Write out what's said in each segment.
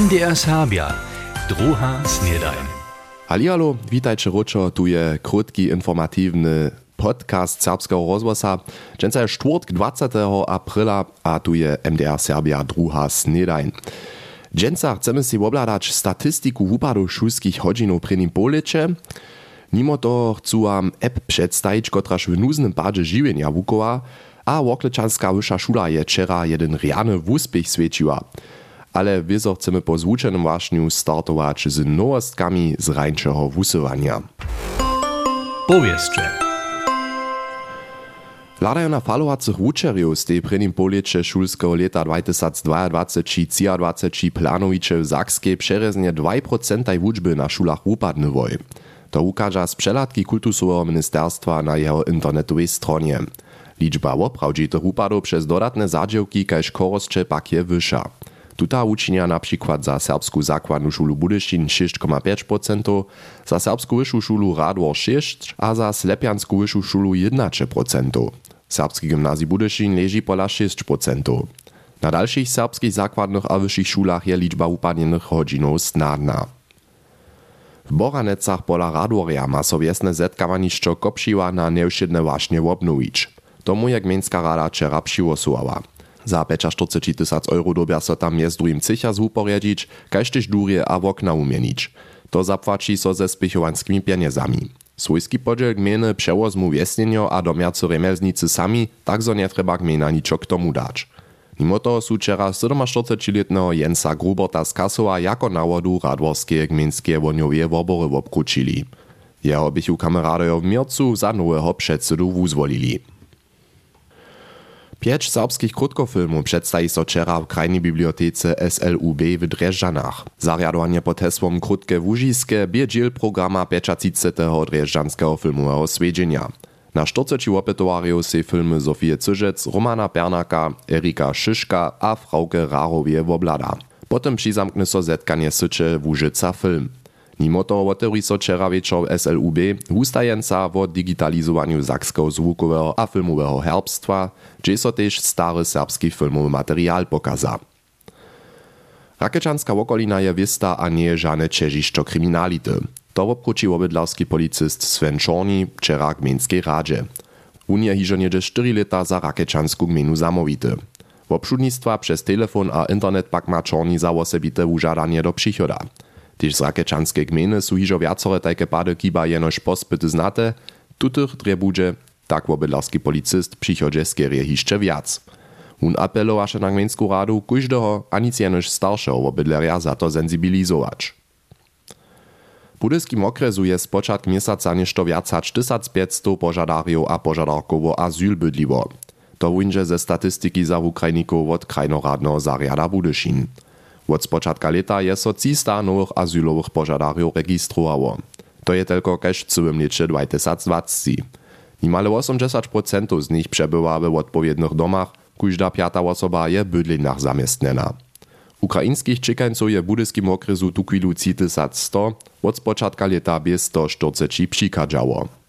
MDR Serbia, druga snedajn. Halialo, witajcie roczo, tu je krótki informatywny podcast serbskiego rozwosa. Dżęca jest czwartk 20 aprila, a tu je MDR Serbia druga snedajn. Dżęca chcemy si obladać statystiku wupadów szulskich hodzinów przy nim policze. Mimo to chcą wam app przedstawić, kotraż w nuznym padzie żywienia wukowa, a Woklečanská wyższa szula je wczera jeden riany wuspich świeciła. Ale wieso chcemy po zvučenym wašniu startować z nowostkami z rańczego wusywania. Powieszcze. Ladajo na falowacych wučerjów z tej prvnim polieče šulského leta 2022-2023 planowicze w Zakskiej przereznie 2% wuczby na szulach upadny woj. To ukaża z przelatki kultusowego ministerstwa na jeho internetowej stronie. Liczba oprawdzitych upadów przez dodatne zadziałki kaž koroscze pak je wyższa. Tuta uczynia na przykład za serbską zakładną szulu Budyszin 6,5%, za serbską wyższą szulu Radwor 6%, a za slepianską wyższą szulu 11%. Serbski gimnazji Budyszin leży pola 6%. Na dalszych serbskich zakładnych a wyższych szulach je liczba upadnienych hodzinów snadna. W Boranecach pola Radworia ma so wiesne zetkawanišćo kopšiła na nevšedne waśnie obnowić. Tomu je gmejnská rada včera přivosувała. Za 45 tysac euro dobia so tam je z drugim cycha zwuporiadzić, kaž tyž durje a wokna umienić. To zapłaci so ze spichowanskimi pieniędzami. Swójski podziel gminy przewozmu wiesnienio a domiarcy remelznicy sami, tak zo nie treba gmina niczo k tomu dać. Mimo toho sú včera 47-letného Jensa Gruberta z Kasova jako nawodu radworskie gminskie woniowie wobory obkručili. Jeho bychu kameradojo w miercu za nowego przedsedu wuzwolili. Pięć serbskich krótkofilmów przedstawi so wczera w krajnej bibliotece SLUB w Dreżdżanach. Zariadowanie pod hesłom Krótkie Wóżiskie bie dziel programa 35. Dreżdżanskiego filmowego swiedzienia. Na 40 opetowarjów se filmy Zofie Cyżec, Romana Pernaka, Erika Szyszka a Frauke Rarowie woblada. Potem přizamkne so zetkanie sycze Wóżyca film. Mimo toho otevří so v SLUB wustajenca o digitalizowaniu zakskiego zwukowego a filmowego herbstwa, gdzie so też stary serbski filmowy material pokaza. Rakečanská okolina je vista a nie je žane čežišćo kriminality. To obkruči obydlarski policist Sven Czorni wczera gmejnskiej radzie. Unia hižo niedzie 4 lata za Rakečansku gminu zamowity. Obszudnictwa przez telefon a internet pak ma Czorni za osobite użadanie do przychoda. Tyž z Rakečanskej gminy sú hižo viacore tajke pady kiba jenož pospyty znate, tutych trebudže, tak obydlarski policist přichodže skerie hišče viac. Un apelovaše na gmejnsku radu kujždeho a nic jenož staršeho obydlerja za to sensibilizować. Budyskim okresu je z początk miesiąca viac hač 1500 požadarjów a požadarków o azyl bydliwo. To winže ze statystyki za Ukrajników od krajnoradnego zariada Budyszin. Od spočatka leta je so 300 nowych azylowych požadarjów registrowało. To je tylko kaž całym lecie 2020. Nimale 80% z nich przebywa w odpowiednich domach, każda piata osoba je bydlinach zamiestnena. Ukraińskich czekańców je w budyskim okresu tu chwilu 3100, od spočatka leta bez 140 przikadzało.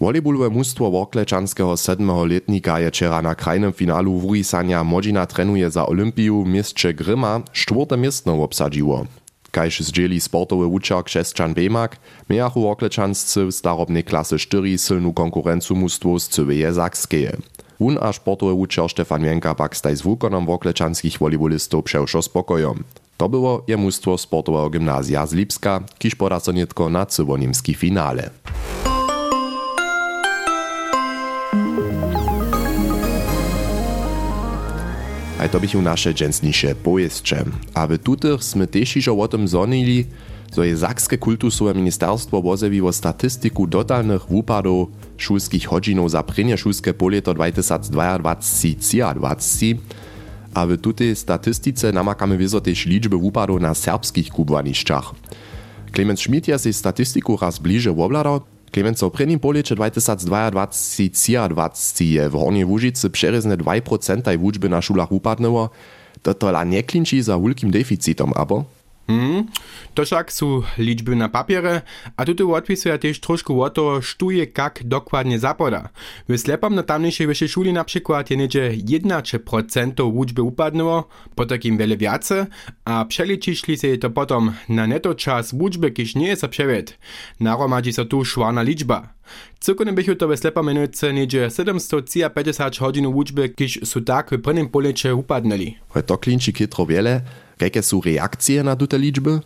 Volejbolowe mustwo Woklečanského 7. letnika je wczera na krajnym finalu wurisania Modzina trenuje za Olympiju w mieście Gryma czwarte miestno obsadziło. Kajż zdzieli sportowy uczak Krzeszczan Bemak, miachu Woklečanscy w starobnej klasy 4 silną konkurencu mustwo z Cyweje Zakskeje. Un a sportowy uczar Stefan Jenka pak staj z wukonom Woklečanskich volejbolistów przewszo spokojom. To było je mustwo sportowego gimnazja z Lipska, kiż poda so nietko na cywonimski finale. A to bychu nasze dżęsnisze pojeźdźcze. A w tutych sme też iżo o tym zonili, zo je Zakske kultusowe ministerstwo wozewiło statystyku dotalnych wupadów szulskich hodzinów za prynje szulskie polieto 2022-2023, a w tutej statystyce namakamy wieso też liczby wupadów na serbskich kubwaniszczach. Clemens Schmidt je się statystyku raz bliżej obladał, Klemenco prvním polieče 2022-2023 je w Hornej Łužicy přerezne 2% wučby na šulach upadnęło, to tola nie klinči za wulkim deficitom, abo? Hmm, to však sú ličby na papiere a tuto odpisuje tiež trošku o to, što je kak dokładnie zapoda. V slepom na tamnejšej vyššej šuli napríklad je neže 1% učby upadnilo, po takým veľa viace a přeličišli se to potom na neto čas učby, kiž nie je sa převed. Naromadí sa tu švárna ličba. Cyrkone bychu to ve slepomenujce niedzie 750 hodin učby, kiž sú tak v prvnym poliče upadnili. To klinči kytro wiele, Jakie są reakcje na te liczby?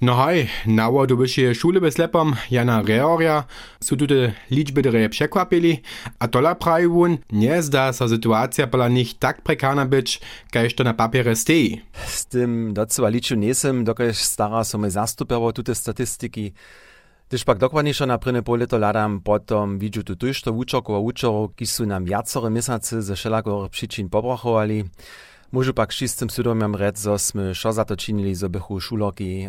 No hej, na wodu wyższej szule bez lepom Jana Reoria są tutaj liczby dre przekwapili, a tola prawie nie zda się sytuacja pola nich tak prekarna być, kajż to na papierze stoi. Z tym docela liczył nie jestem, dokąd stara są my zastupowo te statystyki. Gdyż pak dokładniejsze na prynne pole to ladam potom widzę tu też to uczorków a uczorów, są nam wiacore miesiące ze wszelakich przyczyn pobrachowali. Môžu pak šistym sudomiam rec, zo sme šo za to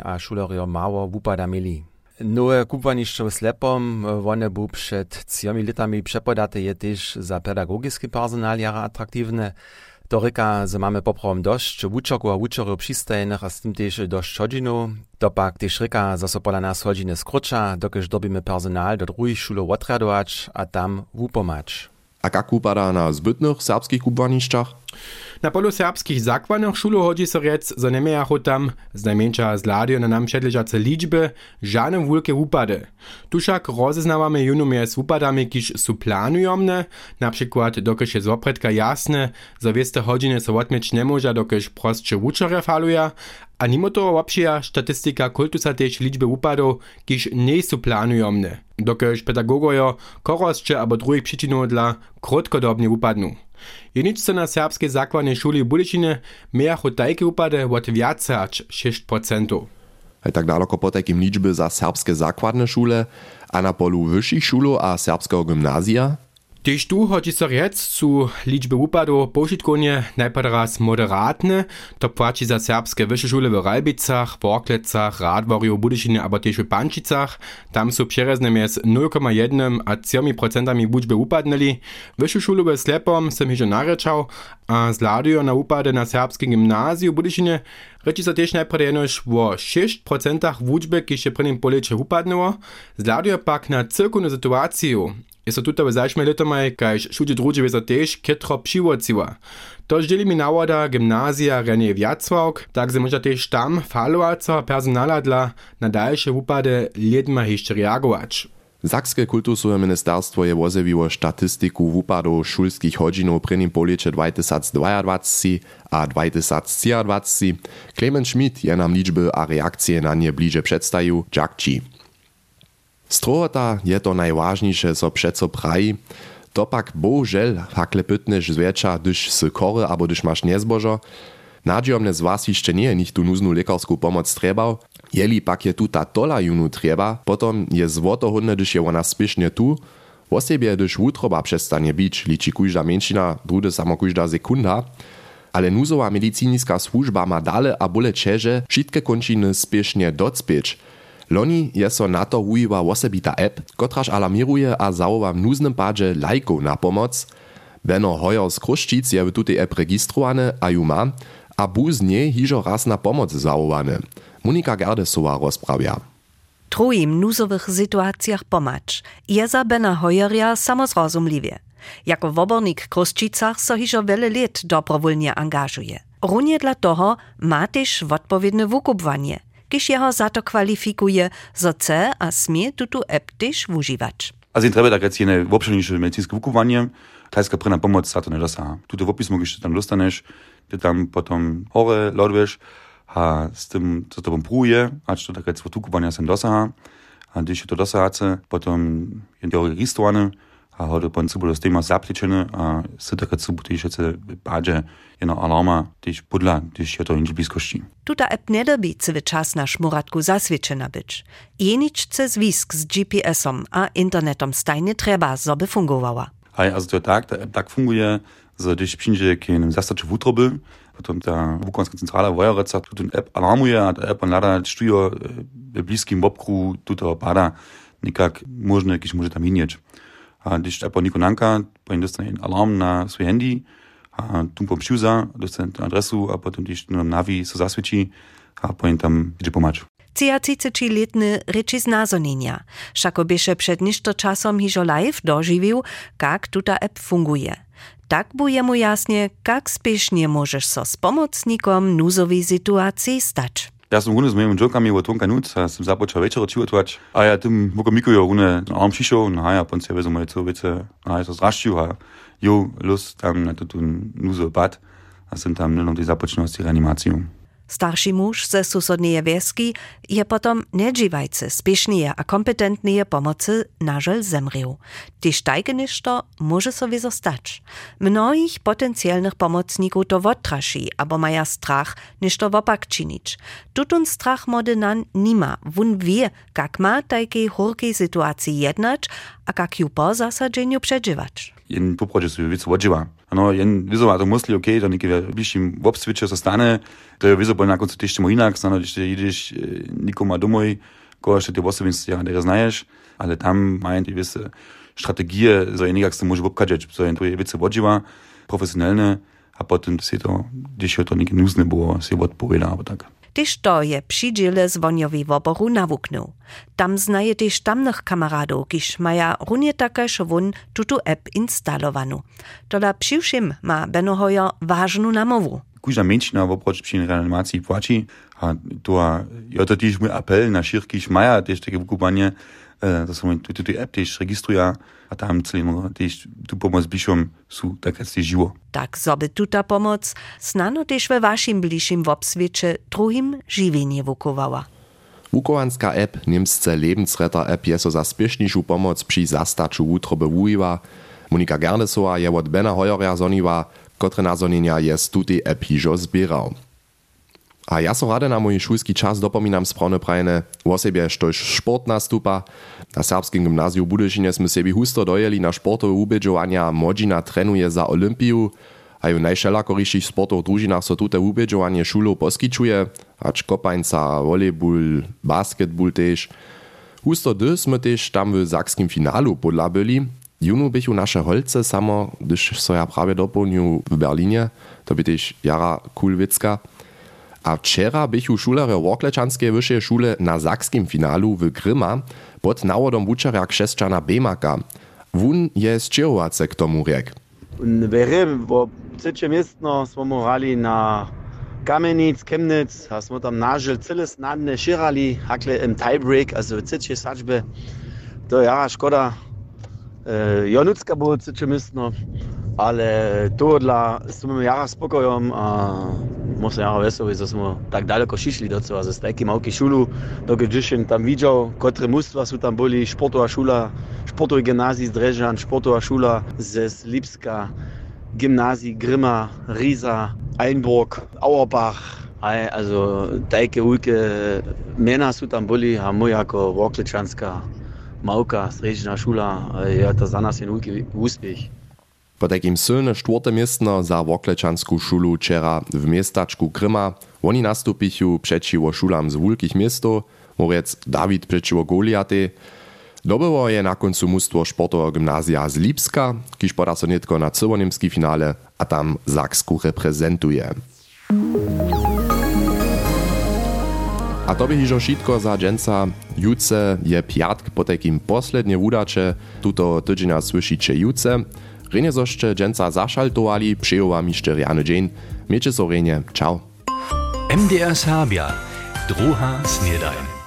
a šulorio mało wupada mieli. Nowe kupwaniszcze slepom, one bu przed ciomi litami przepodate je też za pedagogiski personal jara attraktywne. To ryka, że mamy poprawom dość wuczoku a wuczorów przystajnych, a z tym też dość hodzinów. To pak też ryka, że so pola nas hodziny skrócza, dobimy personal do drugich szulów otradować, a tam wupomać. A jak upada na zbytnych serbskich kupwaniszczach? Na polu serbskich zakładnych szulu hodzi so rec, że nie miało tam, znajmniejsza z ladio na nam przedleżace liczby, żadne wielkie upady. Tuszak rozeznawamy junomie z upadami, kiż są planujomne, na przykład dokiż jest jasne, że wieste godziny so odmieć nie może, dokiż prostsze uczore faluje, a mimo toho obšija statistika kultusa też liczby upadów, kiż nie są planujomne, dokiż pedagogojo korosće abo drugich przyczynów dla krótkodobnie upadną. Jeničce na serbskiej zakładnej szuli w Budyšinie miało takie upady od więcej aż 6%. Hej tak daleko po takim liczby za serbskie zakładne szule, a na polu wyższych szulu a serbskiego gimnazja Tež tu hoči so rec, su ličbe upadov pošitkonje najprej raz moderatne, to plači za srpske više šole v Ralbicach, Vorklecach, Radvorju, Budišine, aber tež v Pančicach. Tam su přerezne mez 0,1 a 7% budžbe upadneli. Više šole v Slepom sem hižo narečal, a zladijo na upade na srpskem gimnaziju Budišine, Reči so tež najprej enož v 6% vúčbe, ki še prvým poleče upadnulo, zľadujú pak na cirkulnú situáciu. Je so tuto v zašme letomaj, kajž všude drugi so tež ketro přivociła. To ždeli mi nawoda gimnazja renie Wiacławk, tak se może też tam falowaco personala dla na dalsze upady lidma jeszcze reagować. Sakskie kultusowe ministerstwo je wozewiło statystyku wupadów szulskich hodzinów przy nim policze 2022 a 2023. Clement Schmidt je nam liczby a reakcje na nie bliżej przedstawił, jak ci. Strohota je to najważniejsze, co przeco praji. To pak bohužel hakle pytnyš zwiecza, gdyż sy kory abo gdyż masz niezbożo. Nadziomne z was jeszcze nie nich tu nuznu pomoc trebał. Jeli pak je tu ta tola junu treba, potom je złotohudne, gdyż je ona spiesznie tu. Wosebie, gdyż wutroba przestanie bić, liczy kujda mężczyna, drude samo kujda sekunda. Ale nuzowa medycyniska służba ma dale a bole czerze, wszystkie kończyny spiesznie docpieć. Loni je so na to ujiwa wosebita app, kotraž alarmiruje a zawoła w nuznym padzie lajków na pomoc. Beno Hoyer z Kruszčic je w tutej app registrowane a ju ma, a bu z hižo raz na pomoc zawołane. Monika Gerdesowa rozprawia. Trujim nuzowych sytuacjach pomacz. Jeza Bena Hoyeria samozrozumliwie. Jako wobornik w Kruszčicach so hižo wiele lat dobrowolnie angażuje. Runie dla toho ma też odpowiednie wykupwanie – kiż jeho za to kwalifikuje, zo chce a smie tutu app też używać. Also in treba tak jene wopšenejše medicinske vukovanje, tajska prena pomoc za to ne dosaha. Tuto wopismo, když tam dostaneš, ty tam potom hore loduješ a s tym, co tobą pruje, a to tak jetzt vukovanja sem dosaha, a když je to dosahace, potom je to registrowane, a hode po cibu s téma zapličené a se tak cibu tiež se bádže jeno alarma tiež podľa, tiež je to inž blízkosti. Tuta app nedobí celý čas na šmuratku zasvědčena byč. Jeničce zwisk z GPS-om a internetom stajne treba, zoby fungovała. Hej, also to tak, ta app tak funguje, że když przyjdzie kienem zastaczy w utroby, potem ta wukonska centrala wojereca tu ten app alarmuje, a ta app on lada stujo w bliskim obkru tuto pada, nikak można jakiś może tam inieć. Když po Nikonanka, pani dostane alarm na swoje handy, a tu po pšiuza, dostane adresu a potom když na navi se zasvědčí, a powinien tam gdzie pomać. Ciaciceči-letny reči z nazonienia, šako bieše před ništo časom hižo live doživił, jak tuta app funguje. Tak buje mu jasnie, jak spiesznie możesz so z pomocnikom nuzowej sytuacji stać. Ja sam runde z moimi jokami o tonka nuc, a sam započal večer očivotovať. A ja tym mogo Miko jo rune na arm šišel, no a ja pon sebe moje co vece, a ja. To zraštil, a jo, lus tam na to tu nuzo pad, a sam tam nenom tej započnul s Starszy mąż ze susodnej wieski je potom nedżiwajcy, spiesznie a kompetentnie pomocy nażel zemrił. Tyż tajke niszto może sobie zostać. Mnoich potencjalnych pomocników to wotraši, abo maja strach niszto wopak czynić. Tutun strach mody nan nima, wun wie, jak ma tajkej hurkiej sytuacji jednać, a jak ju po zasadzeniu przeżywać. jen poprođe su vicu odživa. Ano, jen vizo, a to musli, ok, da neke bližšim v obsviče zostane, to je bolj na koncu tište mu inak, stano, když ideš nikoma domoj, ko še ti osobenství, ja, ne znaješ, ale tam mają ti vise strategije, za je nekak se može obkađać, za je to je vice odživa, profesionalne, a potom se to, je to neke nuzne było, se odpoveda, abo tak. Tyż to je przydziele zwoniowi woboru nawuknął. Tam znaje tyż tamnych kamaradów, kiż maja runie takaż wun tutu app instalowanu. Tola przyszym ma Benohojo ważną namowu. Kuža menšina v opročni reanimaciji płaci, a to je to tiež môj apel na širkých maja, tiež také vykúpanie, da sa tu tu app tiež registruje a tam celý tiež tu pomoc bližšom sú tak tiež živo. Tak zoby tuta pomoc snano tyż we waszym bliższym wobswiecie druhim žiwienie wukowała. Wukovanska app Niemsce Lebensretter app je so za spiešnišu pomoc pri zastaču útrobe wujiwa. Monika Gernesova je od Bena Hojorja zoniwa, kotre nazonenia je z tutej app hižo zbierał. A ja so rade na mój szulski czas dopominam sprawne prajne, o sobie štož sport nastupa. Na serbskim gimnaziu Budyšine sme husto dojeli na sportowe ubedžovania, Modžina trenuje za Olympiju, a ju najšelakoriších sportov družinách so tute ubedžovanie šulov poskyčuje, ač kopańca, volejbul, basketball tež. Husto dy sme tež tam w sakskim finalu podla byli. Junu bychu naše holce samo, gdyż so ja prawie dopełnił w Berlinie, to by tež jara kulwicka. A wczera bychu šulere Worklečanskiej wyższej szule na sakskim finalu w Gryma pod nawodom wuczerja krzeszczana Bemaka. Wun je zčerovace k tomu riek. Verjem, bo trzecie miestno smo hrali na Kamenic, Chemnitz, a smo tam nažel cele snadne širali, hakle im tiebreak, also v trzeciej sačbe. To ja, škoda. E, Jonucka było trzecie miestno, ale to dla smo jara spokojom a muszę jara wesoły, że smo tak daleko šišli do co, ze stajki małki szulu, dokud dziesięć tam widział, kotre mustwa są tam byli, sportowa szula, sportowy gimnazji z Dreżan, sportowa szula ze Lipska, gimnazji Grimma, Riesa, Einburg, Auerbach, Aj, also tajke ujke mena su tam byli, a my jako Worklečanska małka, srežna šula, je to za nas jen ujke uspjeh. Po takim silne czwarte miestno za Woklečansku szulu wczera w miestaczku Gryma oni nastupichu przeciwo szulam z wulkich miastów, morec Dawid przeciwo Goliaty. Dobyło je na końcu mustwo sportowego gimnazja z Lipska, kiż poda so na cyłoniemski finale, a tam Zaksku reprezentuje. A to by hižo šitko za dženca. Juce je piatk po takim poslednie wudacze, tuto tydzienia słyszycie juce. Renie zoszcze dženca zašaltovali, přeju jeszcze rjany dzień. Miejcie so renie, ciao. MDR Serbia, druha snedajn.